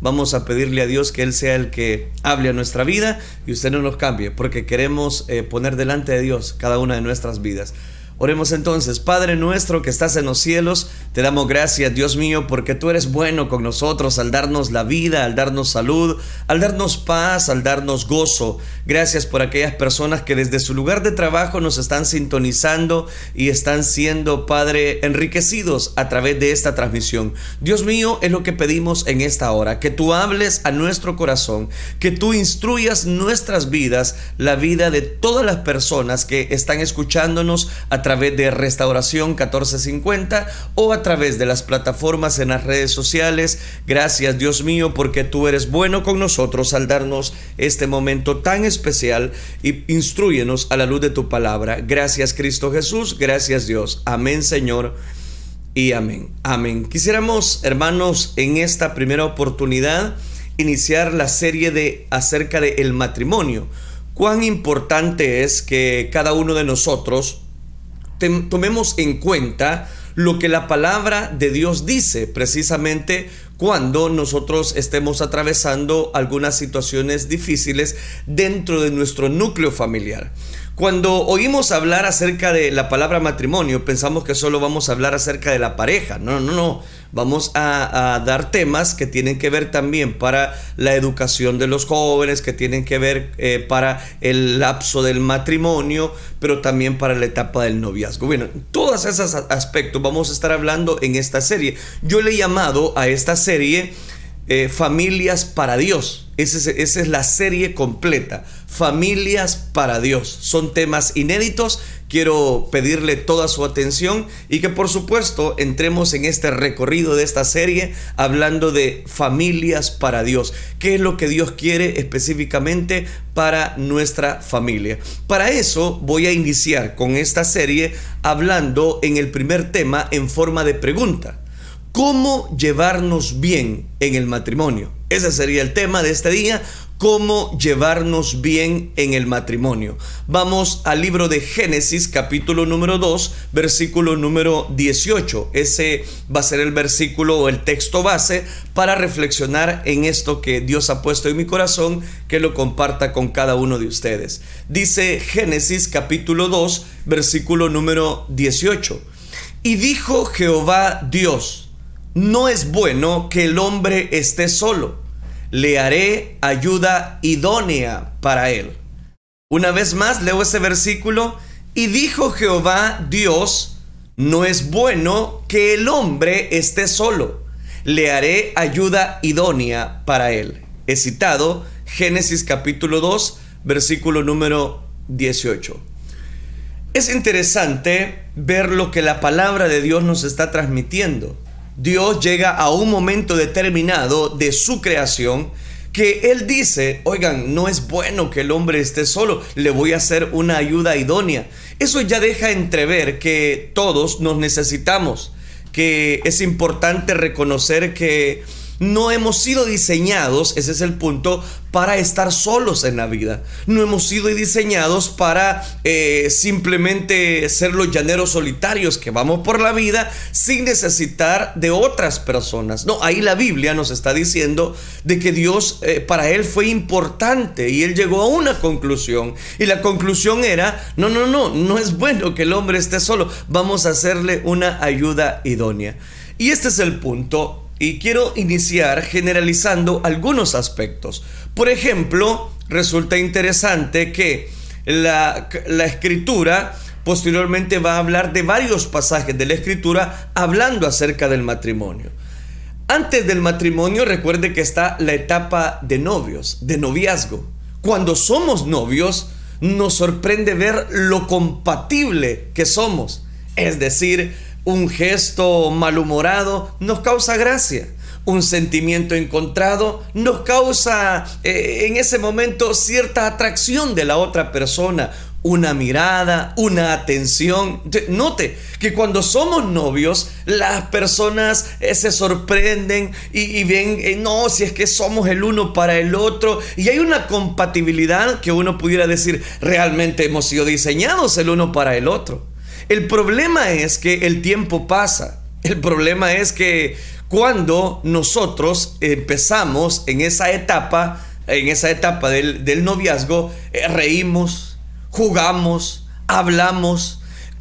vamos a pedirle a Dios que Él sea el que hable a nuestra vida y usted no nos cambie, porque queremos eh, poner delante de Dios cada una de nuestras vidas. Oremos entonces, Padre nuestro que estás en los cielos, te damos gracias, Dios mío, porque tú eres bueno con nosotros al darnos la vida, al darnos salud, al darnos paz, al darnos gozo. Gracias por aquellas personas que desde su lugar de trabajo nos están sintonizando y están siendo, Padre, enriquecidos a través de esta transmisión. Dios mío, es lo que pedimos en esta hora, que tú hables a nuestro corazón, que tú instruyas nuestras vidas, la vida de todas las personas que están escuchándonos a través de Restauración 1450 o a través de las plataformas en las redes sociales. Gracias Dios mío porque tú eres bueno con nosotros al darnos este momento tan especial y instruyenos a la luz de tu palabra. Gracias Cristo Jesús, gracias Dios. Amén Señor y amén. Amén. Quisiéramos hermanos en esta primera oportunidad iniciar la serie de acerca del el matrimonio. Cuán importante es que cada uno de nosotros tomemos en cuenta lo que la palabra de Dios dice precisamente cuando nosotros estemos atravesando algunas situaciones difíciles dentro de nuestro núcleo familiar. Cuando oímos hablar acerca de la palabra matrimonio, pensamos que solo vamos a hablar acerca de la pareja. No, no, no. Vamos a, dar temas que tienen que ver también para la educación de los jóvenes, que tienen que ver eh, para el lapso del matrimonio, pero también para la etapa del noviazgo. Bueno, todos esos aspectos vamos a estar hablando en esta serie. Yo le he llamado a esta serie eh, Familias para Dios. Esa es, la serie completa. Familias para Dios. Son temas inéditos. Quiero pedirle toda su atención y que por supuesto entremos en este recorrido de esta serie hablando de familias para Dios. ¿Qué es lo que Dios quiere específicamente para nuestra familia? Para eso voy a iniciar con esta serie hablando en el primer tema en forma de pregunta. ¿Cómo llevarnos bien en el matrimonio? Ese sería el tema de este día, cómo llevarnos bien en el matrimonio. Vamos al libro de Génesis capítulo número 2, versículo número 18. Ese va a ser el versículo o el texto base para reflexionar en esto que Dios ha puesto en mi corazón, que lo comparta con cada uno de ustedes. Dice Génesis capítulo 2, versículo número 18. Y dijo Jehová Dios, no es bueno que el hombre esté solo. Le haré ayuda idónea para él. Una vez más leo ese versículo. Y dijo Jehová Dios, no es bueno que el hombre esté solo. Le haré ayuda idónea para él. He citado Génesis capítulo 2, versículo número 18. Es interesante ver lo que la palabra de Dios nos está transmitiendo. Dios llega a un momento determinado de su creación que Él dice, oigan, no es bueno que el hombre esté solo, le voy a hacer una ayuda idónea. Eso ya deja entrever que todos nos necesitamos, que es importante reconocer que no hemos sido diseñados, ese es el punto, para estar solos en la vida. No hemos sido diseñados para eh, simplemente ser los llaneros solitarios que vamos por la vida sin necesitar de otras personas. No, ahí la Biblia nos está diciendo de que Dios eh, para él fue importante y él llegó a una conclusión. Y la conclusión era, no, no, no, no es bueno que el hombre esté solo, vamos a hacerle una ayuda idónea. Y este es el punto y quiero iniciar generalizando algunos aspectos. Por ejemplo, resulta interesante que la, escritura posteriormente va a hablar de varios pasajes de la escritura hablando acerca del matrimonio. Antes del matrimonio recuerde que está la etapa de novios, de noviazgo. Cuando somos novios nos sorprende ver lo compatible que somos. Es decir, un gesto malhumorado nos causa gracia. Un sentimiento encontrado nos causa eh, en ese momento cierta atracción de la otra persona, una mirada, una atención. Note que cuando somos novios, las personas eh, se sorprenden y, ven, eh, no, si es que somos el uno para el otro, y hay una compatibilidad que uno pudiera decir, realmente hemos sido diseñados el uno para el otro. El problema es que el tiempo pasa. El problema es que cuando nosotros empezamos en esa etapa, en esa etapa del, noviazgo, eh, reímos, jugamos, hablamos,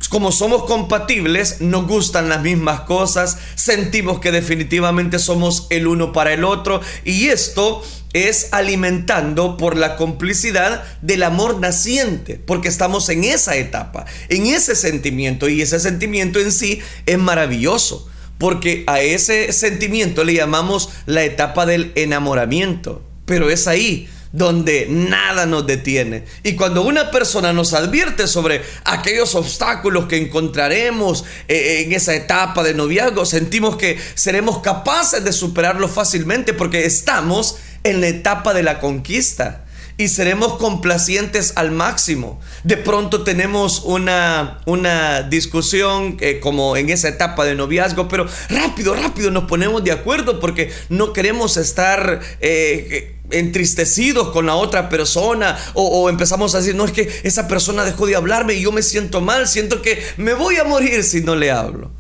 como somos compatibles, nos gustan las mismas cosas, sentimos que definitivamente somos el uno para el otro y esto es alimentando por la complicidad del amor naciente, porque estamos en esa etapa, en ese sentimiento y ese sentimiento en sí es maravilloso, porque a ese sentimiento le llamamos la etapa del enamoramiento, pero es ahí donde nada nos detiene. Y cuando una persona nos advierte sobre aquellos obstáculos que encontraremos eh, en esa etapa de noviazgo, sentimos que seremos capaces de superarlo fácilmente porque estamos en la etapa de la conquista y seremos complacientes al máximo. De pronto tenemos una, una discusión eh, como en esa etapa de noviazgo, pero rápido, rápido nos ponemos de acuerdo porque no queremos estar... Eh, entristecidos con la otra persona o, empezamos a decir, no es que esa persona dejó de hablarme y yo me siento mal, siento que me voy a morir si no le hablo.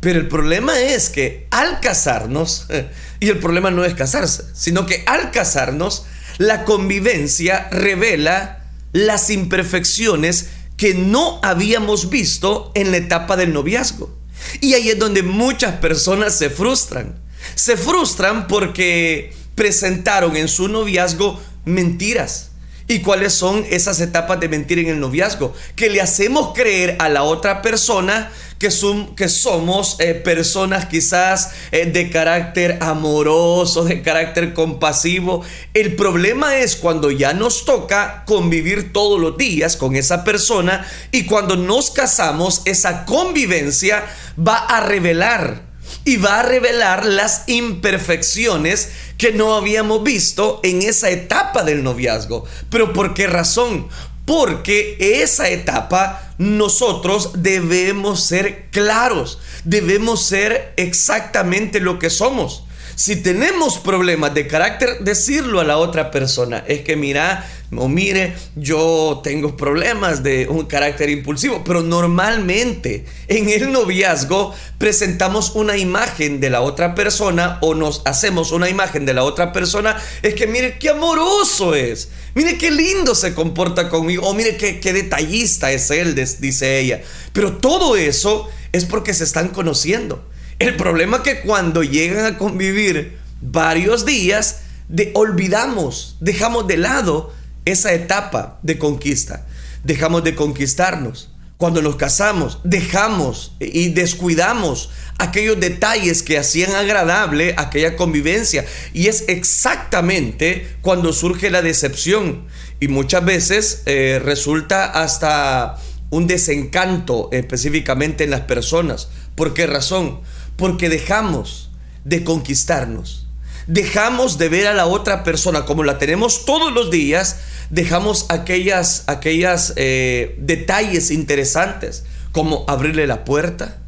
Pero el problema es que al casarnos, y el problema no es casarse, sino que al casarnos la convivencia revela las imperfecciones que no habíamos visto en la etapa del noviazgo. Y ahí es donde muchas personas se frustran. Se frustran porque presentaron en su noviazgo mentiras. ¿Y cuáles son esas etapas de mentir en el noviazgo? Que le hacemos creer a la otra persona que, que somos eh, personas quizás eh, de carácter amoroso, de carácter compasivo. El problema es cuando ya nos toca convivir todos los días con esa persona y cuando nos casamos, esa convivencia va a revelar y va a revelar las imperfecciones que no habíamos visto en esa etapa del noviazgo. ¿Pero por qué razón? Porque esa etapa nosotros debemos ser claros, debemos ser exactamente lo que somos. Si tenemos problemas de carácter, decirlo a la otra persona. Es que mira, o mire, yo tengo problemas de un carácter impulsivo, pero normalmente en el noviazgo presentamos una imagen de la otra persona o nos hacemos una imagen de la otra persona. Es que mire qué amoroso es, mire qué lindo se comporta conmigo, o mire qué, qué detallista es él, dice ella. Pero todo eso es porque se están conociendo. El problema es que cuando llegan a convivir varios días, de, olvidamos, dejamos de lado esa etapa de conquista. Dejamos de conquistarnos. Cuando nos casamos, dejamos y descuidamos aquellos detalles que hacían agradable aquella convivencia. Y es exactamente cuando surge la decepción. Y muchas veces eh, resulta hasta un desencanto específicamente en las personas. ¿Por qué razón? Porque dejamos de conquistarnos dejamos de ver a la otra persona como la tenemos todos los días, dejamos aquellas, aquellas eh, detalles interesantes, como abrirle la puerta,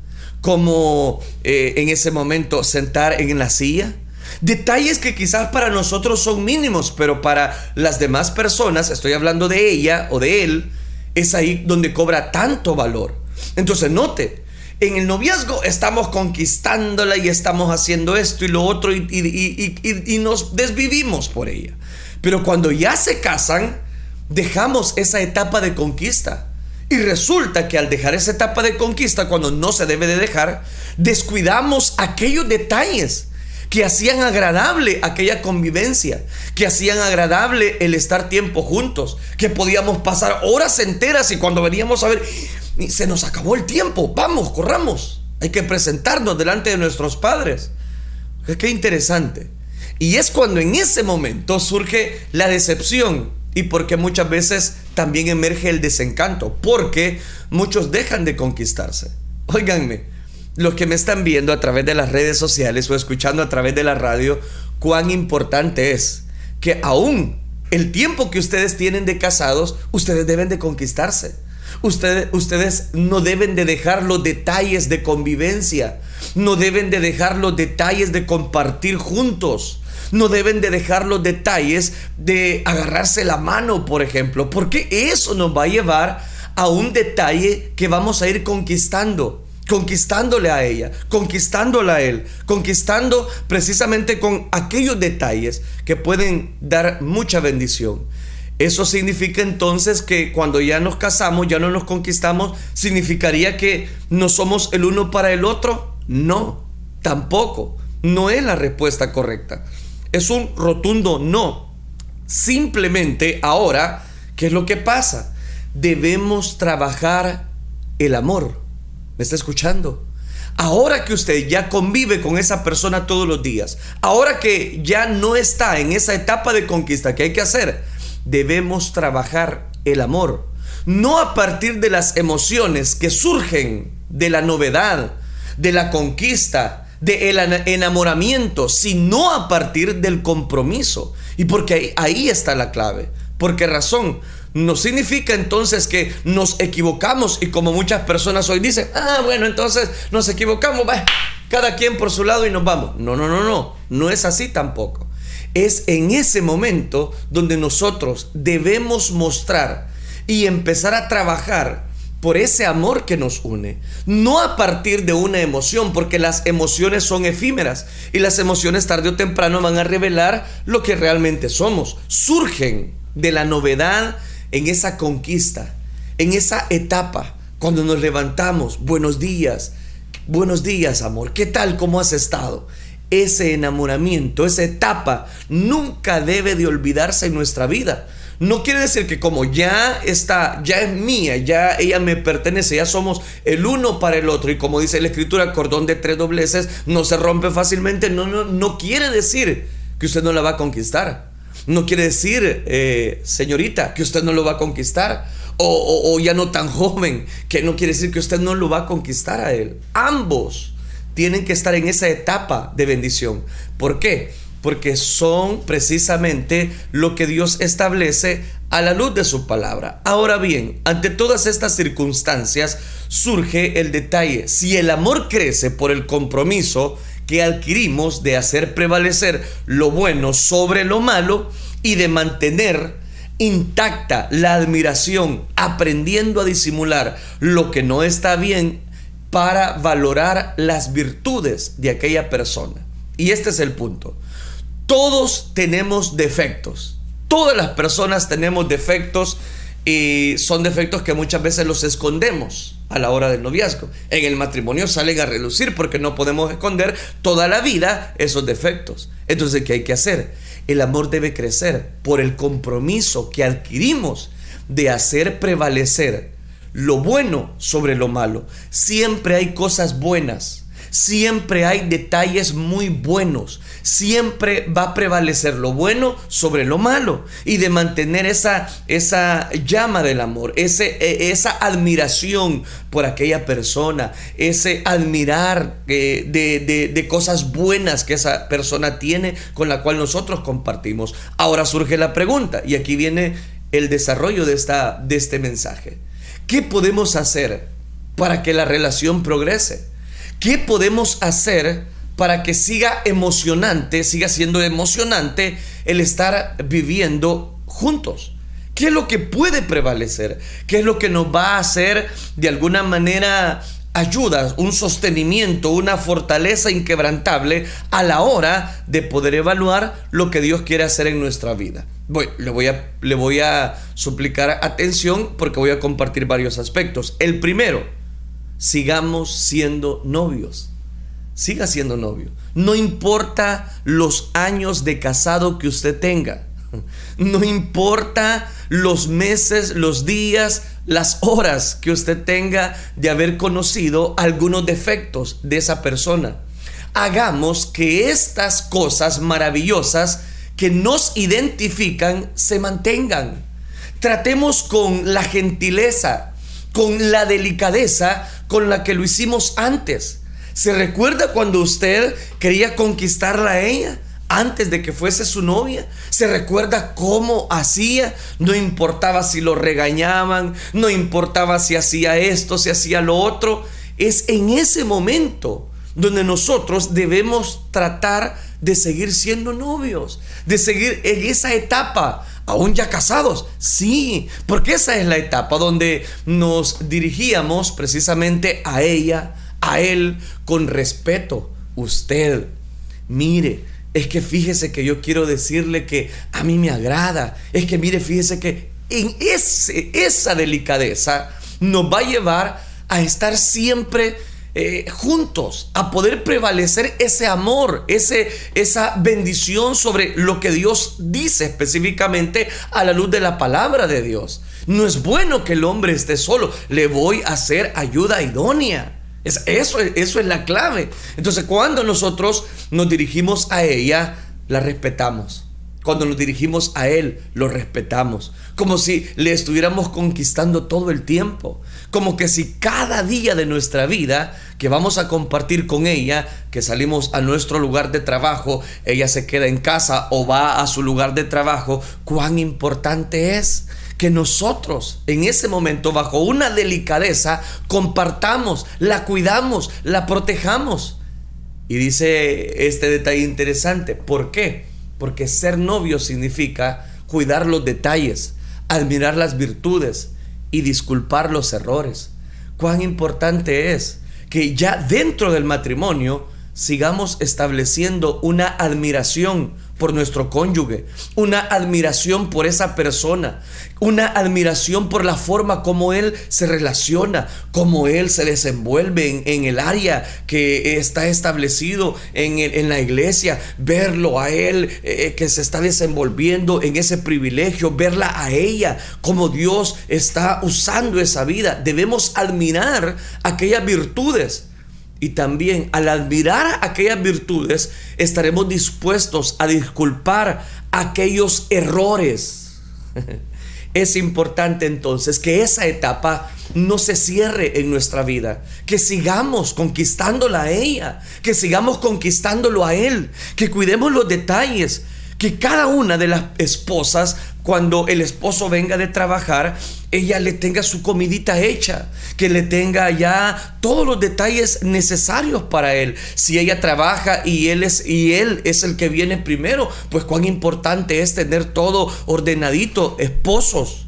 como eh, en ese momento sentar en la silla. Detalles que quizás para nosotros son mínimos, pero para las demás personas, estoy hablando de ella o de él, es ahí donde cobra tanto valor. Entonces note, en el noviazgo estamos conquistándola y estamos haciendo esto y lo otro y, nos desvivimos por ella. Pero cuando ya se casan, dejamos esa etapa de conquista. Y resulta que al dejar esa etapa de conquista, cuando no se debe de dejar, descuidamos aquellos detalles que hacían agradable aquella convivencia, que hacían agradable el estar tiempo juntos, que podíamos pasar horas enteras y cuando veníamos a ver, se nos acabó el tiempo, vamos, corramos, hay que presentarnos delante de nuestros padres. Qué interesante. Y es cuando en ese momento surge la decepción y porque muchas veces también emerge el desencanto, porque muchos dejan de conquistarse. Óiganme, los que me están viendo a través de las redes sociales o escuchando a través de la radio, cuán importante es que aún el tiempo que ustedes tienen de casados, ustedes deben de conquistarse. Ustedes, no deben de dejar los detalles de convivencia, no deben de dejar los detalles de compartir juntos, no deben de dejar los detalles de agarrarse la mano, por ejemplo, porque eso nos va a llevar a un detalle que vamos a ir conquistando. conquistándole a ella, conquistándola a él, conquistando precisamente con aquellos detalles que pueden dar mucha bendición. Eso significa entonces que cuando ya nos casamos, ya no nos conquistamos, significaría que no somos el uno para el otro. No, tampoco. No es la respuesta correcta. Es un rotundo no. Simplemente ahora, ¿qué es lo que pasa? Debemos trabajar el amor. ¿Me está escuchando? Ahora que usted ya convive con esa persona todos los días, ahora que ya no está en esa etapa de conquista que hay que hacer, debemos trabajar el amor. No a partir de las emociones que surgen de la novedad, de la conquista, del enamoramiento, sino a partir del compromiso. Y porque ahí, está la clave. ¿Por qué razón? No significa entonces que nos equivocamos y como muchas personas hoy dicen, ah, bueno, entonces nos equivocamos, cada quien por su lado y nos vamos. No, no, no, no, no es así tampoco. Es en ese momento donde nosotros debemos mostrar y empezar a trabajar por ese amor que nos une, no a partir de una emoción, porque las emociones son efímeras y las emociones tarde o temprano van a revelar lo que realmente somos, surgen de la novedad en esa conquista, en esa etapa, cuando nos levantamos, buenos días, buenos días amor, ¿qué tal? ¿Cómo has estado? Ese enamoramiento, esa etapa, nunca debe de olvidarse en nuestra vida. No quiere decir que como ya está, ya es mía, ya ella me pertenece, ya somos el uno para el otro. Y como dice la escritura, cordón de tres dobleces no se rompe fácilmente. No, no, no quiere decir que usted no la va a conquistar. No quiere decir, eh, señorita, que usted no lo va a conquistar. O, o ya no tan joven, que no quiere decir que usted no lo va a conquistar a él. Ambos tienen que estar en esa etapa de bendición. ¿Por qué? Porque son precisamente lo que Dios establece a la luz de su palabra. Ahora bien, ante todas estas circunstancias surge el detalle. Si el amor crece por el compromiso, que adquirimos de hacer prevalecer lo bueno sobre lo malo y de mantener intacta la admiración, aprendiendo a disimular lo que no está bien para valorar las virtudes de aquella persona. Y este es el punto. Todos tenemos defectos. Todas las personas tenemos defectos y son defectos que muchas veces los escondemos a la hora del noviazgo. En el matrimonio salen a relucir porque no podemos esconder toda la vida esos defectos. Entonces, ¿qué hay que hacer? El amor debe crecer por el compromiso que adquirimos de hacer prevalecer lo bueno sobre lo malo. Siempre hay cosas buenas siempre hay detalles muy buenos, siempre va a prevalecer lo bueno sobre lo malo y de mantener esa, esa llama del amor, ese, e, esa admiración por aquella persona, ese admirar eh, de, de cosas buenas que esa persona tiene con la cual nosotros compartimos. Ahora surge la pregunta y aquí viene el desarrollo de, esta, de este mensaje. ¿Qué podemos hacer para que la relación progrese? ¿Qué podemos hacer para que siga emocionante, siga siendo emocionante el estar viviendo juntos? ¿Qué es lo que puede prevalecer? ¿Qué es lo que nos va a hacer de alguna manera ayuda, un sostenimiento, una fortaleza inquebrantable a la hora de poder evaluar lo que Dios quiere hacer en nuestra vida? Voy, le, voy a, le voy a suplicar atención porque voy a compartir varios aspectos. El primero, sigamos siendo novios. Siga siendo novio. No importa los años de casado que usted tenga. No importa los meses, los días, las horas que usted tenga de haber conocido algunos defectos de esa persona. Hagamos que estas cosas maravillosas que nos identifican se mantengan. Tratemos con la gentileza, con la delicadeza con la que lo hicimos antes. ¿Se recuerda cuando usted quería conquistarla a ella? Antes de que fuese su novia, se recuerda cómo hacía, no importaba si lo regañaban, no importaba si hacía esto, si hacía lo otro. Es en ese momento donde nosotros debemos tratar de seguir siendo novios, de seguir en esa etapa aún ya casados. Sí, porque esa es la etapa donde nos dirigíamos precisamente a ella, a Él con respeto. Usted, mire, es que fíjese que yo quiero decirle que a mí me agrada. Es que mire, fíjese que en ese, esa delicadeza nos va a llevar a estar siempre eh, juntos, a poder prevalecer ese amor, ese, esa bendición sobre lo que Dios dice específicamente a la luz de la palabra de Dios. No es bueno que el hombre esté solo, le voy a hacer ayuda idónea. Es, eso, eso es la clave. Entonces cuando nosotros nos dirigimos a ella, la respetamos. Cuando nos dirigimos a Él, lo respetamos. Como si le estuviéramos conquistando todo el tiempo. Como que si cada día de nuestra vida que vamos a compartir con ella, que salimos a nuestro lugar de trabajo, ella se queda en casa o va a su lugar de trabajo, cuán importante es que nosotros en ese momento, bajo una delicadeza, compartamos, la cuidamos, la protejamos. Y dice este detalle interesante. ¿Por qué? Porque ser novio significa cuidar los detalles, admirar las virtudes y disculpar los errores. Cuán importante es que ya dentro del matrimonio sigamos estableciendo una admiración por nuestro cónyuge, una admiración por esa persona, una admiración por la forma como él se relaciona, como él se desenvuelve en, el área que está establecido en, en, la iglesia, verlo a él eh, que se está desenvolviendo en ese privilegio, verla a ella, como Dios está usando esa vida. Debemos admirar aquellas virtudes y también al admirar aquellas virtudes, estaremos dispuestos a disculpar aquellos errores. Es importante entonces que esa etapa no se cierre en nuestra vida, que sigamos conquistándola a ella, que sigamos conquistándolo a él, que cuidemos los detalles, que cada una de las esposas, cuando el esposo venga de trabajar, ella le tenga su comidita hecha, que le tenga ya todos los detalles necesarios para él. Si ella trabaja y él es y él es el que viene primero, pues cuán importante es tener todo ordenadito. Esposos,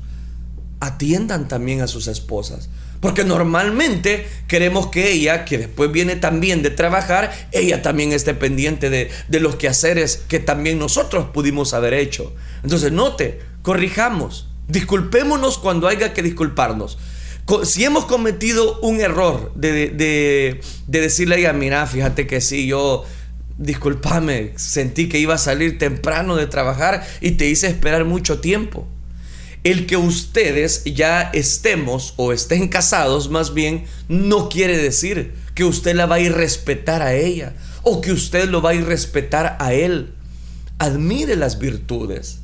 atiendan también a sus esposas. Porque normalmente queremos que ella, que después viene también de trabajar, ella también esté pendiente de, de los quehaceres que también nosotros pudimos haber hecho. Entonces, note, corrijamos, disculpémonos cuando haya que disculparnos. Si hemos cometido un error de, de, de decirle a ella, mira, fíjate que sí, yo discúlpame, sentí que iba a salir temprano de trabajar y te hice esperar mucho tiempo. El que ustedes ya estemos o estén casados más bien no quiere decir que usted la va a ir respetar a ella o que usted lo va a ir respetar a él. Admire las virtudes,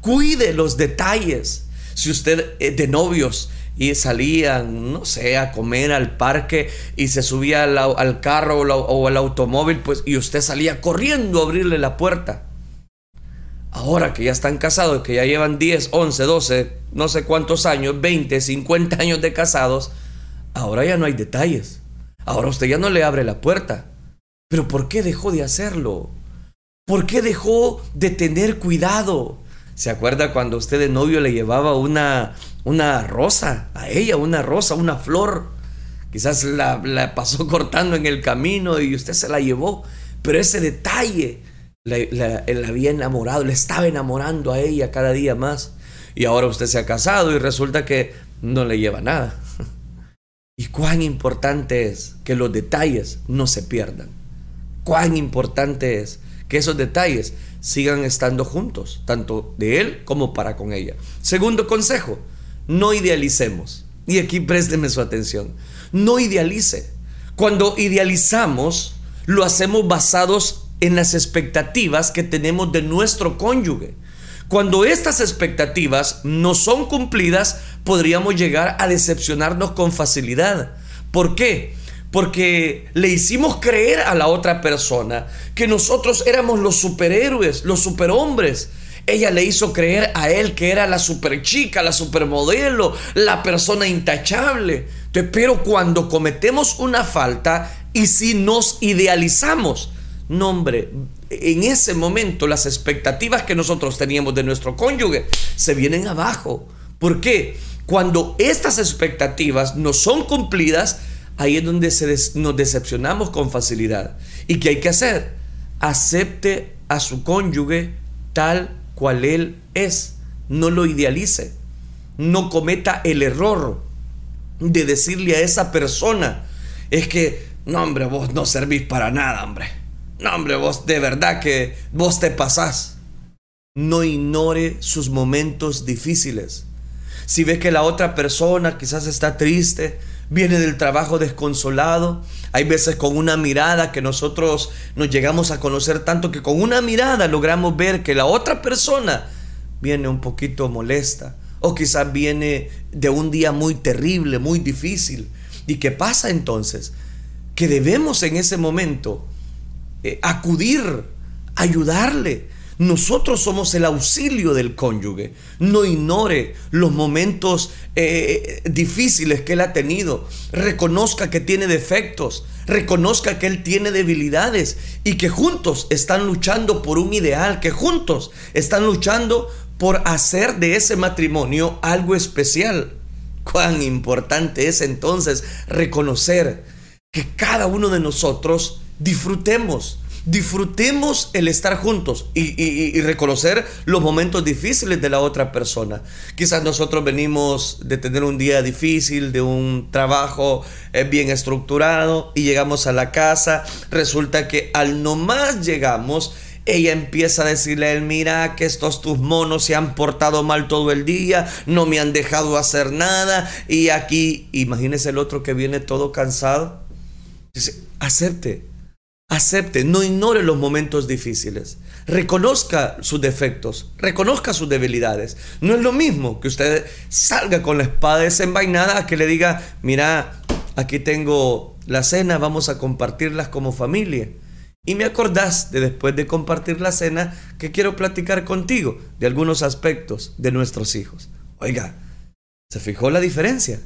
cuide los detalles. Si usted eh, de novios y salía, no sé, a comer al parque y se subía al, carro o al automóvil, pues y usted salía corriendo a abrirle la puerta ahora que ya están casados, que ya llevan 10, 11, 12, no sé cuántos años, 20, 50 años de casados, ahora ya no hay detalles. Ahora usted ya no le abre la puerta. Pero ¿por qué dejó de hacerlo? ¿Por qué dejó de tener cuidado? ¿Se acuerda cuando usted de novio le llevaba una, una rosa a ella, una rosa, una flor? Quizás la, la pasó cortando en el camino y usted se la llevó. Pero ese detalle la, había enamorado, le estaba enamorando a ella cada día más. Y ahora usted se ha casado y resulta que no le lleva nada. Y cuán importante es que los detalles no se pierdan. Cuán importante es que esos detalles sigan estando juntos, tanto de él como para con ella. Segundo consejo, no idealicemos. Y aquí présteme su atención. No idealice. Cuando idealizamos, lo hacemos basados en las expectativas que tenemos de nuestro cónyuge. Cuando estas expectativas no son cumplidas, podríamos llegar a decepcionarnos con facilidad. ¿Por qué? Porque le hicimos creer a la otra persona que nosotros éramos los superhéroes, los superhombres. Ella le hizo creer a él que era la superchica, la supermodelo, la persona intachable. Pero cuando cometemos una falta y si nos idealizamos, no, hombre, en ese momento las expectativas que nosotros teníamos de nuestro cónyuge se vienen abajo. ¿Por qué? Cuando estas expectativas no son cumplidas, ahí es donde nos decepcionamos con facilidad. ¿Y qué hay que hacer? Acepte a su cónyuge tal cual él es. No lo idealice. No cometa el error de decirle a esa persona, es que, no hombre, vos no servís para nada, hombre. No hombre, vos de verdad que vos te pasás. No ignore sus momentos difíciles. Si ve que la otra persona quizás está triste, viene del trabajo desconsolado, hay veces con una mirada que nosotros nos llegamos a conocer tanto que con una mirada logramos ver que la otra persona viene un poquito molesta o quizás viene de un día muy terrible, muy difícil. ¿Y qué pasa entonces? Que debemos en ese momento eh, acudir, ayudarle, nosotros somos el auxilio del cónyuge. No ignore los momentos eh, difíciles que él ha tenido. Reconozca que tiene defectos. Reconozca que él tiene debilidades y que juntos están luchando por un ideal, que juntos están luchando por hacer de ese matrimonio algo especial. Cuán importante es entonces reconocer que cada uno de nosotros disfrutemos disfrutemos el estar juntos y, reconocer los momentos difíciles de la otra persona. Quizás nosotros venimos de tener un día difícil, de un trabajo eh, bien estructurado y llegamos a la casa, resulta que al nomás llegamos, ella empieza a decirle a él, mira que estos tus monos se han portado mal todo el día, no me han dejado hacer nada y aquí, imagínese el otro que viene todo cansado. Dice, acepte, Acepte, no ignore los momentos difíciles. Reconozca sus defectos, reconozca sus debilidades. No es lo mismo que usted salga con la espada desenvainada a que le diga, mira, aquí tengo la cena, vamos a compartirlas como familia. Y me acordás de después de compartir la cena que quiero platicar contigo de algunos aspectos de nuestros hijos. Oiga, ¿se fijó la diferencia?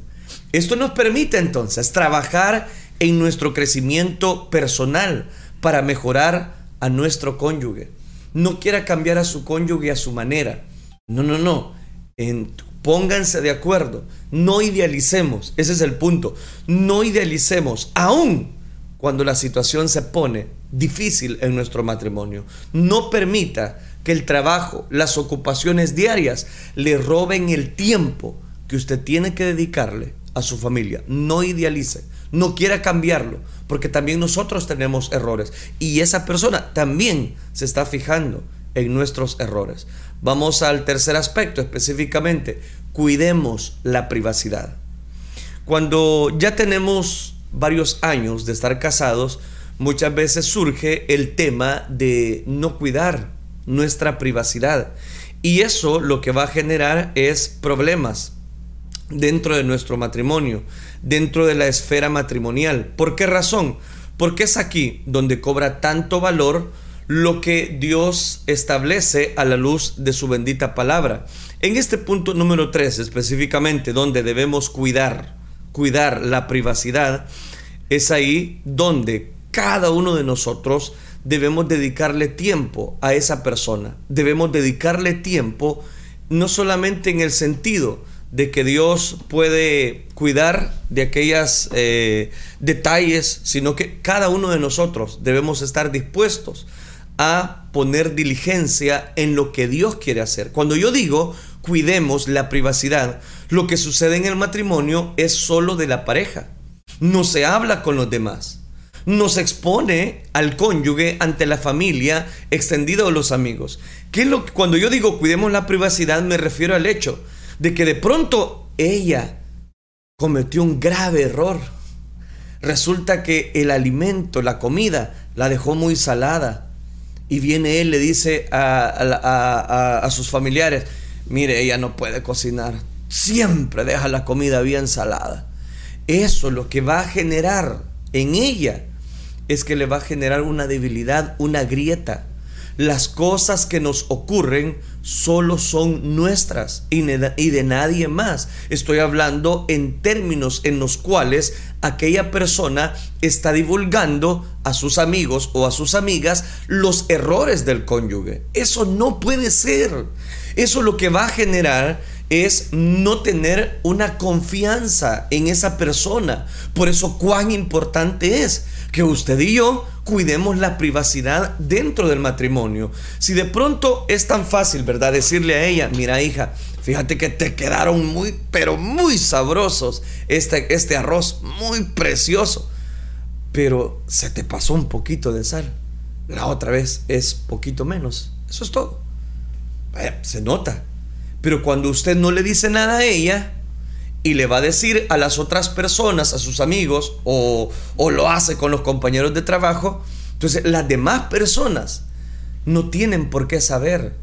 Esto nos permite entonces trabajar en nuestro crecimiento personal para mejorar a nuestro cónyuge. No quiera cambiar a su cónyuge a su manera. No, no, no. pónganse de acuerdo. No idealicemos. Ese es el punto. No idealicemos. Aún cuando la situación se pone difícil en nuestro matrimonio. No permita que el trabajo, las ocupaciones diarias le roben el tiempo que usted tiene que dedicarle a su familia. No idealice no quiera cambiarlo, porque también nosotros tenemos errores y esa persona también se está fijando en nuestros errores. Vamos al tercer aspecto específicamente, cuidemos la privacidad. Cuando ya tenemos varios años de estar casados, muchas veces surge el tema de no cuidar nuestra privacidad. Y eso lo que va a generar es problemas dentro de nuestro matrimonio, dentro de la esfera matrimonial. ¿Por qué razón? Porque es aquí donde cobra tanto valor lo que Dios establece a la luz de su bendita palabra. En este punto número 3 específicamente, donde debemos cuidar, cuidar la privacidad, es ahí donde cada uno de nosotros debemos dedicarle tiempo a esa persona. Debemos dedicarle tiempo no solamente en el sentido de que Dios puede cuidar de aquellos eh, detalles, sino que cada uno de nosotros debemos estar dispuestos a poner diligencia en lo que Dios quiere hacer. Cuando yo digo cuidemos la privacidad, lo que sucede en el matrimonio es solo de la pareja. No se habla con los demás. No se expone al cónyuge ante la familia extendida o los amigos. ¿Qué es lo cuando yo digo cuidemos la privacidad me refiero al hecho de que de pronto ella cometió un grave error. Resulta que el alimento, la comida, la dejó muy salada. Y viene él, le dice a, sus familiares, mire, ella no puede cocinar. Siempre deja la comida bien salada. Eso lo que va a generar en ella es que le va a generar una debilidad, una grieta las cosas que nos ocurren solo son nuestras y de nadie más. Estoy hablando en términos en los cuales aquella persona está divulgando a sus amigos o a sus amigas los errores del cónyuge. Eso no puede ser. Eso lo que va a generar es no tener una confianza en esa persona. Por eso cuán importante es que usted y yo cuidemos la privacidad dentro del matrimonio. Si de pronto es tan fácil, ¿verdad? Decirle a ella, mira hija, fíjate que te quedaron muy, pero muy sabrosos este, este arroz, muy precioso, pero se te pasó un poquito de sal. La otra vez es poquito menos. Eso es todo. se nota. Pero cuando usted no le dice nada a ella y le va a decir a las otras personas, a sus amigos, o, o lo hace con los compañeros de trabajo, entonces las demás personas no tienen por qué saber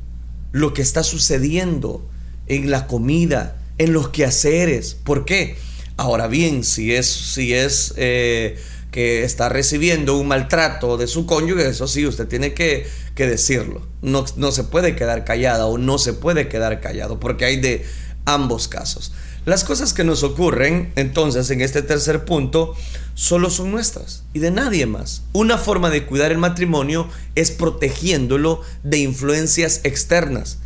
lo que está sucediendo en la comida, en los quehaceres. ¿Por qué? Ahora bien, si es, si es eh, que está recibiendo un maltrato de su cónyuge, eso sí, usted tiene que, decirlo. No, no se puede quedar callada o no se puede quedar callado, porque hay de ambos casos. Las cosas que nos ocurren entonces en este tercer punto solo son nuestras y de nadie más. Una forma de cuidar el matrimonio es protegiéndolo de influencias externas.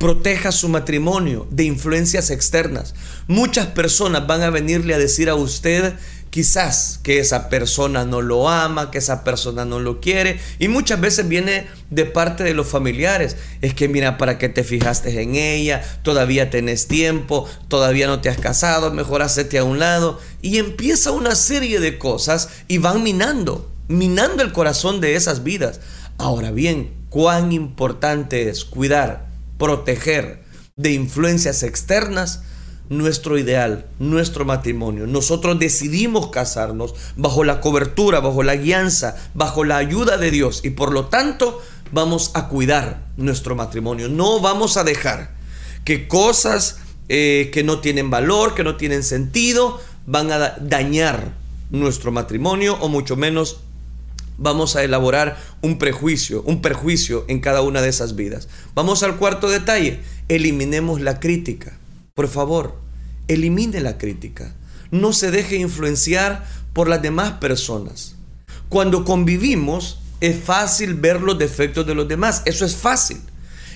Proteja su matrimonio de influencias externas. Muchas personas van a venirle a decir a usted quizás que esa persona no lo ama, que esa persona no lo quiere. Y muchas veces viene de parte de los familiares. Es que mira, ¿para qué te fijaste en ella? Todavía tenés tiempo, todavía no te has casado, mejor hacete a un lado. Y empieza una serie de cosas y van minando, minando el corazón de esas vidas. Ahora bien, cuán importante es cuidar, proteger de influencias externas nuestro ideal, nuestro matrimonio. Nosotros decidimos casarnos bajo la cobertura, bajo la guianza, bajo la ayuda de Dios y por lo tanto vamos a cuidar nuestro matrimonio. No vamos a dejar que cosas eh, que no tienen valor, que no tienen sentido, van a dañar nuestro matrimonio o mucho menos vamos a elaborar un prejuicio, un perjuicio en cada una de esas vidas. Vamos al cuarto detalle, eliminemos la crítica. Por favor, elimine la crítica. No se deje influenciar por las demás personas. Cuando convivimos, es fácil ver los defectos de los demás. Eso es fácil.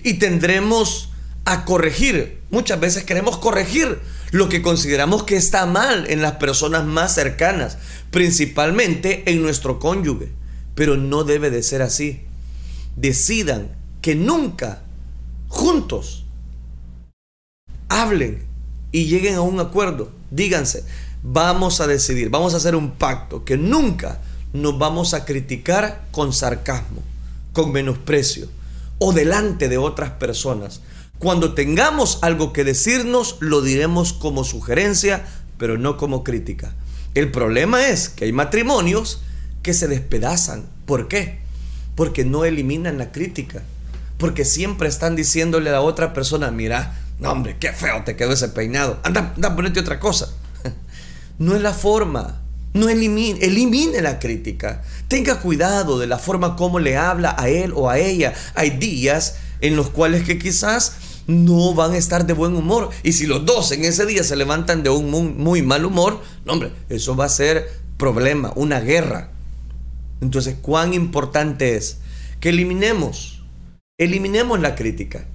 Y tendremos a corregir. Muchas veces queremos corregir lo que consideramos que está mal en las personas más cercanas, principalmente en nuestro cónyuge. Pero no debe de ser así. Decidan que nunca juntos hablen y lleguen a un acuerdo. Díganse, vamos a decidir, vamos a hacer un pacto que nunca nos vamos a criticar con sarcasmo, con menosprecio o delante de otras personas. Cuando tengamos algo que decirnos, lo diremos como sugerencia, pero no como crítica. El problema es que hay matrimonios que se despedazan. ¿Por qué? Porque no eliminan la crítica. Porque siempre están diciéndole a la otra persona, mira, no, hombre, qué feo te quedó ese peinado. Anda, anda, ponete otra cosa. No es la forma. No elimine, elimine la crítica. Tenga cuidado de la forma como le habla a él o a ella. Hay días en los cuales que quizás no van a estar de buen humor. Y si los dos en ese día se levantan de un muy, mal humor, no, hombre, eso va a ser problema, una guerra. Entonces, cuán importante es que eliminemos, eliminemos la crítica.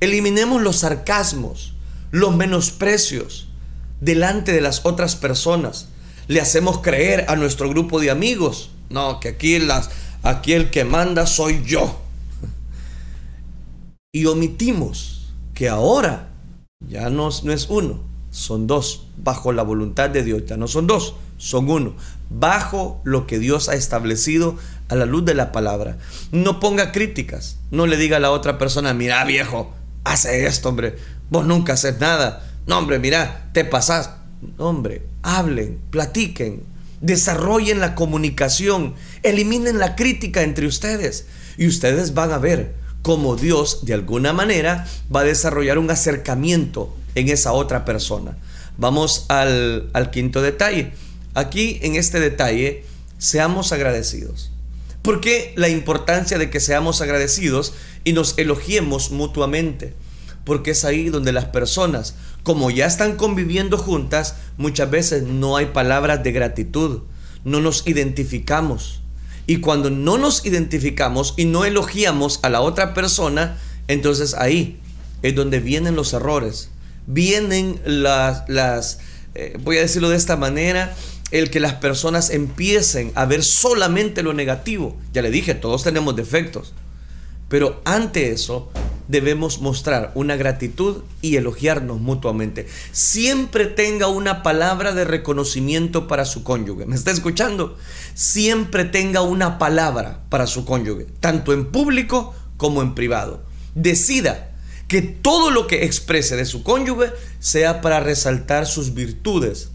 Eliminemos los sarcasmos, los menosprecios delante de las otras personas. Le hacemos creer a nuestro grupo de amigos, no, que aquí, las, aquí el que manda soy yo. Y omitimos que ahora ya no, no es uno, son dos, bajo la voluntad de Dios. Ya no son dos, son uno, bajo lo que Dios ha establecido a la luz de la palabra. No ponga críticas, no le diga a la otra persona, mira viejo, hace esto, hombre, vos nunca haces nada. No, hombre, mira, te pasás. hombre, hablen, platiquen, desarrollen la comunicación, eliminen la crítica entre ustedes y ustedes van a ver cómo Dios de alguna manera va a desarrollar un acercamiento en esa otra persona. Vamos al, al quinto detalle. Aquí en este detalle, seamos agradecidos. ¿Por qué la importancia de que seamos agradecidos y nos elogiemos mutuamente? Porque es ahí donde las personas, como ya están conviviendo juntas, muchas veces no hay palabras de gratitud, no nos identificamos. Y cuando no nos identificamos y no elogiamos a la otra persona, entonces ahí es donde vienen los errores, vienen las, eh, voy a decirlo de esta manera, el que las personas empiecen a ver solamente lo negativo. Ya le dije, todos tenemos defectos. Pero ante eso debemos mostrar una gratitud y elogiarnos mutuamente. Siempre tenga una palabra de reconocimiento para su cónyuge. ¿Me está escuchando? Siempre tenga una palabra para su cónyuge, tanto en público como en privado. Decida que todo lo que exprese de su cónyuge sea para resaltar sus virtudes,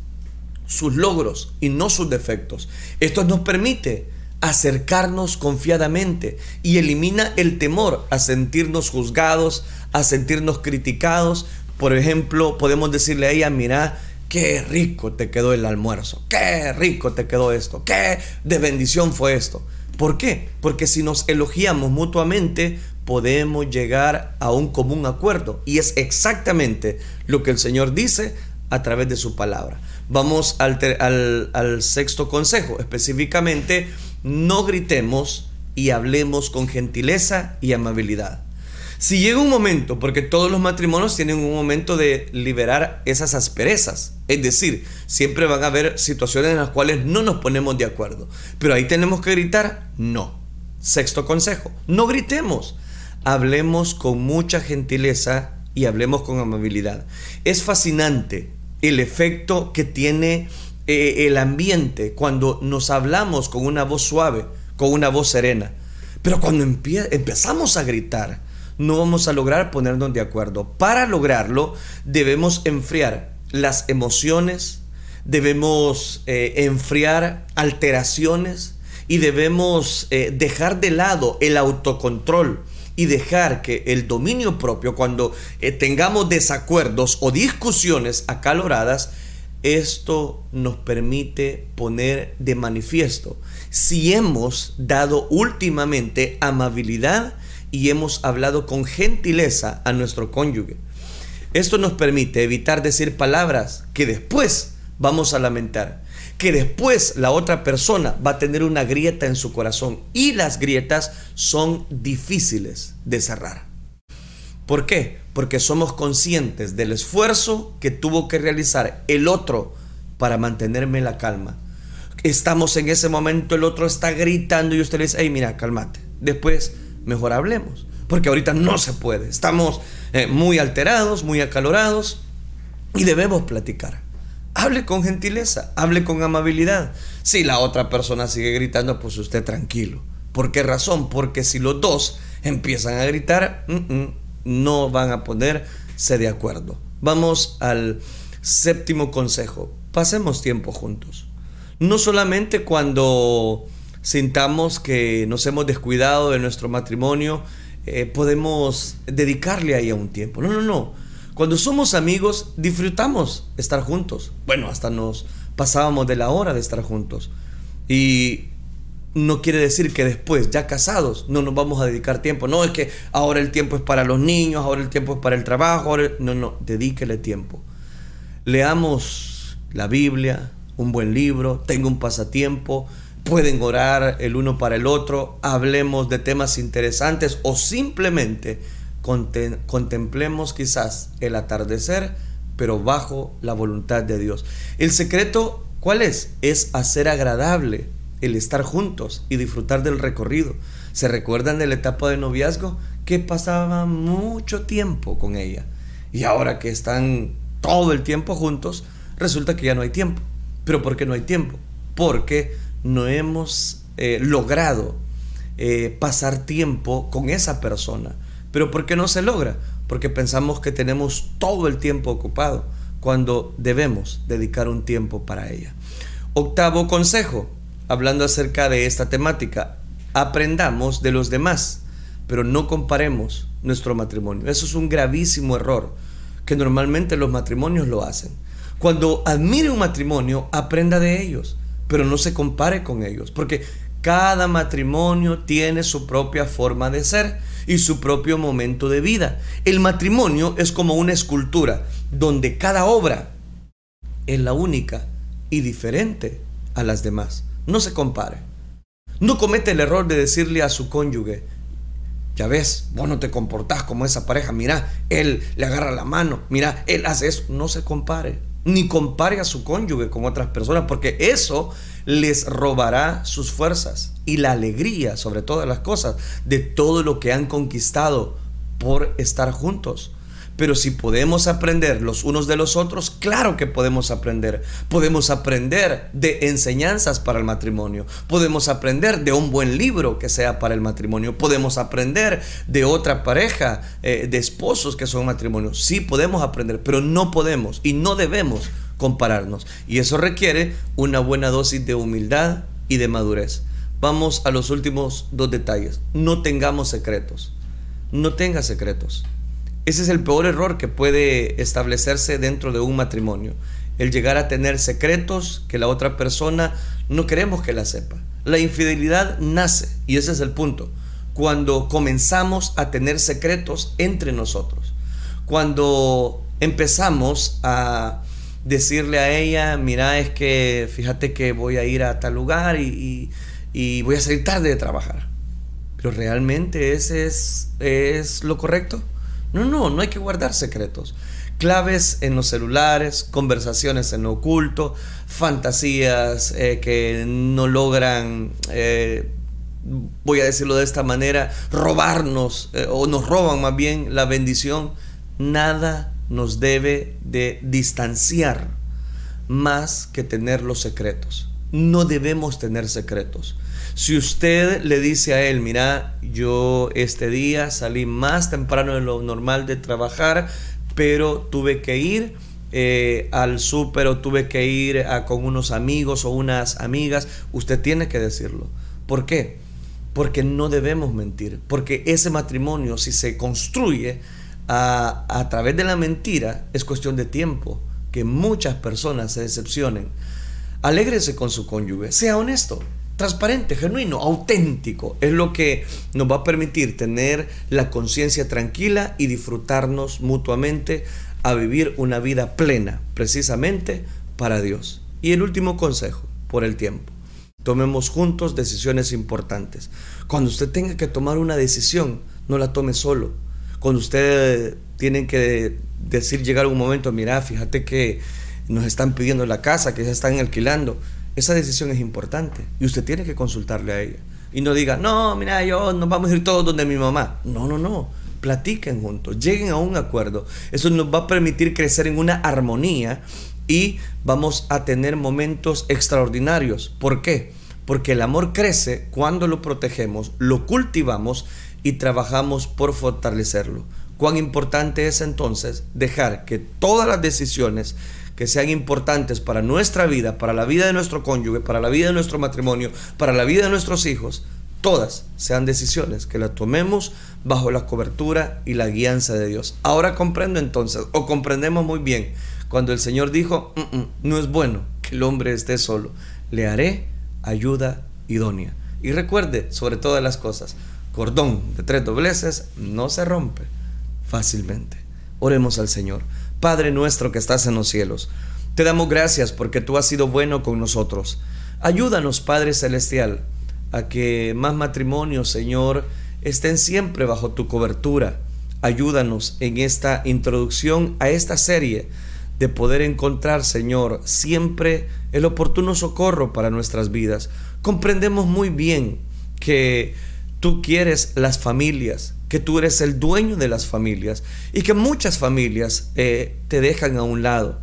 sus logros y no sus defectos. Esto nos permite acercarnos confiadamente y elimina el temor a sentirnos juzgados, a sentirnos criticados. Por ejemplo, podemos decirle a ella, mira, qué rico te quedó el almuerzo, qué rico te quedó esto, qué de bendición fue esto. ¿Por qué? Porque si nos elogiamos mutuamente, podemos llegar a un común acuerdo. Y es exactamente lo que el Señor dice a través de su palabra. Vamos al, sexto consejo, específicamente, no gritemos y hablemos con gentileza y amabilidad. Si llega un momento, porque todos los matrimonios tienen un momento de liberar esas asperezas, es decir, siempre van a haber situaciones en las cuales no nos ponemos de acuerdo, pero ahí tenemos que gritar, no. Sexto consejo, no gritemos, hablemos con mucha gentileza y hablemos con amabilidad. Es fascinante el efecto que tiene eh, el ambiente cuando nos hablamos con una voz suave, con una voz serena. Pero cuando empezamos a gritar, no vamos a lograr ponernos de acuerdo. Para lograrlo, debemos enfriar las emociones, debemos eh, enfriar alteraciones y debemos eh, dejar de lado el autocontrol y dejar que el dominio propio, cuando eh, tengamos desacuerdos o discusiones acaloradas, esto nos permite poner de manifiesto si hemos dado últimamente amabilidad y hemos hablado con gentileza a nuestro cónyuge. Esto nos permite evitar decir palabras que después vamos a lamentar que después la otra persona va a tener una grieta en su corazón y las grietas son difíciles de cerrar. ¿Por qué? Porque somos conscientes del esfuerzo que tuvo que realizar el otro para mantenerme la calma. Estamos en ese momento, el otro está gritando y usted le dice, hey, mira, cálmate. Después, mejor hablemos. Porque ahorita no se puede. Estamos eh, muy alterados, muy acalorados y debemos platicar. Hable con gentileza, hable con amabilidad. Si la otra persona sigue gritando, pues usted tranquilo. ¿Por qué razón? Porque si los dos empiezan a gritar, no van a ponerse de acuerdo. Vamos al séptimo consejo. Pasemos tiempo juntos. No solamente cuando sintamos que nos hemos descuidado de nuestro matrimonio, eh, podemos dedicarle ahí a un tiempo. No, no, no. Cuando somos amigos, disfrutamos estar juntos. Bueno, hasta nos pasábamos de la hora de estar juntos. Y no quiere decir que después, ya casados, no nos vamos a dedicar tiempo. No es que ahora el tiempo es para los niños, ahora el tiempo es para el trabajo. No, no, dedíquele tiempo. Leamos la Biblia, un buen libro, tenga un pasatiempo, pueden orar el uno para el otro, hablemos de temas interesantes o simplemente contemplemos quizás el atardecer, pero bajo la voluntad de Dios. El secreto, ¿cuál es? Es hacer agradable el estar juntos y disfrutar del recorrido. ¿Se recuerdan de la etapa de noviazgo? Que pasaba mucho tiempo con ella. Y ahora que están todo el tiempo juntos, resulta que ya no hay tiempo. ¿Pero por qué no hay tiempo? Porque no hemos eh, logrado eh, pasar tiempo con esa persona. Pero ¿por qué no se logra? Porque pensamos que tenemos todo el tiempo ocupado cuando debemos dedicar un tiempo para ella. Octavo consejo, hablando acerca de esta temática, aprendamos de los demás, pero no comparemos nuestro matrimonio. Eso es un gravísimo error que normalmente los matrimonios lo hacen. Cuando admire un matrimonio, aprenda de ellos, pero no se compare con ellos, porque cada matrimonio tiene su propia forma de ser y su propio momento de vida. El matrimonio es como una escultura donde cada obra es la única y diferente a las demás. No se compare. No comete el error de decirle a su cónyuge, Ya ves, vos no te comportás como esa pareja. Mira, él le agarra la mano. Mira, él hace eso. No se compare. Ni compare a su cónyuge con otras personas, porque eso les robará sus fuerzas y la alegría, sobre todas las cosas, de todo lo que han conquistado por estar juntos. Pero si podemos aprender los unos de los otros, claro que podemos aprender. Podemos aprender de enseñanzas para el matrimonio. Podemos aprender de un buen libro que sea para el matrimonio. Podemos aprender de otra pareja, eh, de esposos que son matrimonios. Sí podemos aprender, pero no podemos y no debemos compararnos. Y eso requiere una buena dosis de humildad y de madurez. Vamos a los últimos dos detalles. No tengamos secretos. No tenga secretos. Ese es el peor error que puede establecerse dentro de un matrimonio. El llegar a tener secretos que la otra persona no queremos que la sepa. La infidelidad nace, y ese es el punto, cuando comenzamos a tener secretos entre nosotros. Cuando empezamos a decirle a ella, mira, es que fíjate que voy a ir a tal lugar y, voy a salir tarde de trabajar. Pero realmente ese es, es lo correcto. No, no, no hay que guardar secretos. Claves en los celulares, conversaciones en lo oculto, fantasías eh, que no logran, eh, voy a decirlo de esta manera, robarnos eh, o nos roban más bien la bendición. Nada nos debe de distanciar más que tener los secretos. No debemos tener secretos. Si usted le dice a él, mira, yo este día salí más temprano de lo normal de trabajar, pero tuve que ir eh, al súper o tuve que ir con unos amigos o unas amigas, usted tiene que decirlo. ¿Por qué? Porque no debemos mentir, porque ese matrimonio si se construye a, a través de la mentira es cuestión de tiempo que muchas personas se decepcionen. Alégrese con su cónyuge, sea honesto transparente, genuino, auténtico. Es lo que nos va a permitir tener la conciencia tranquila y disfrutarnos mutuamente a vivir una vida plena, precisamente para Dios. Y el último consejo, por el tiempo. Tomemos juntos decisiones importantes. Cuando usted tenga que tomar una decisión, no la tome solo. Cuando usted tiene que decir, llegar un momento, mira, fíjate que nos están pidiendo la casa, que se están alquilando esa decisión es importante y usted tiene que consultarle a ella. Y no diga, no, mira, yo nos vamos a ir todos donde mi mamá. No, no, no. Platiquen juntos, lleguen a un acuerdo. Eso nos va a permitir crecer en una armonía y vamos a tener momentos extraordinarios. ¿Por qué? Porque el amor crece cuando lo protegemos, lo cultivamos y trabajamos por fortalecerlo. Cuán importante es entonces dejar que todas las decisiones que sean importantes para nuestra vida, para la vida de nuestro cónyuge, para la vida de nuestro matrimonio, para la vida de nuestros hijos, todas sean decisiones que las tomemos bajo la cobertura y la guianza de Dios. Ahora comprendo entonces, o comprendemos muy bien, cuando el Señor dijo, mm, mm, no es bueno que el hombre esté solo, le haré ayuda idónea. Y recuerde, sobre todas las cosas, cordón de tres dobleces no se rompe fácilmente. Oremos al Señor. Padre nuestro que estás en los cielos, te damos gracias porque tú has sido bueno con nosotros. Ayúdanos, Padre Celestial, a que más matrimonios, Señor, estén siempre bajo tu cobertura. Ayúdanos en esta introducción a esta serie de poder encontrar, Señor, siempre el oportuno socorro para nuestras vidas. Comprendemos muy bien que tú quieres las familias, que tú eres el dueño de las familias y que muchas familias eh, te dejan a un lado.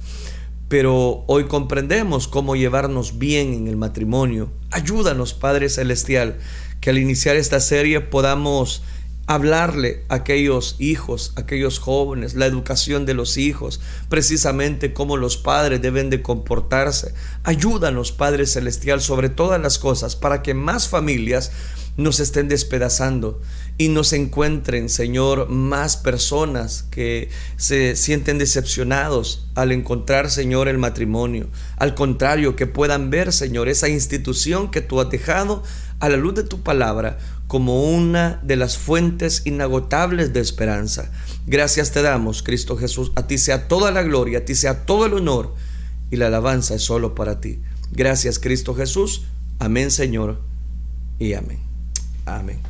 Pero hoy comprendemos cómo llevarnos bien en el matrimonio. Ayúdanos, Padre Celestial, que al iniciar esta serie podamos hablarle a aquellos hijos, a aquellos jóvenes, la educación de los hijos, precisamente cómo los padres deben de comportarse. Ayúdanos, Padre Celestial, sobre todas las cosas, para que más familias nos estén despedazando y nos encuentren, Señor, más personas que se sienten decepcionados al encontrar, Señor, el matrimonio. Al contrario, que puedan ver, Señor, esa institución que tú has dejado a la luz de tu palabra como una de las fuentes inagotables de esperanza. Gracias te damos, Cristo Jesús. A ti sea toda la gloria, a ti sea todo el honor y la alabanza es solo para ti. Gracias, Cristo Jesús. Amén, Señor, y amén. Amén.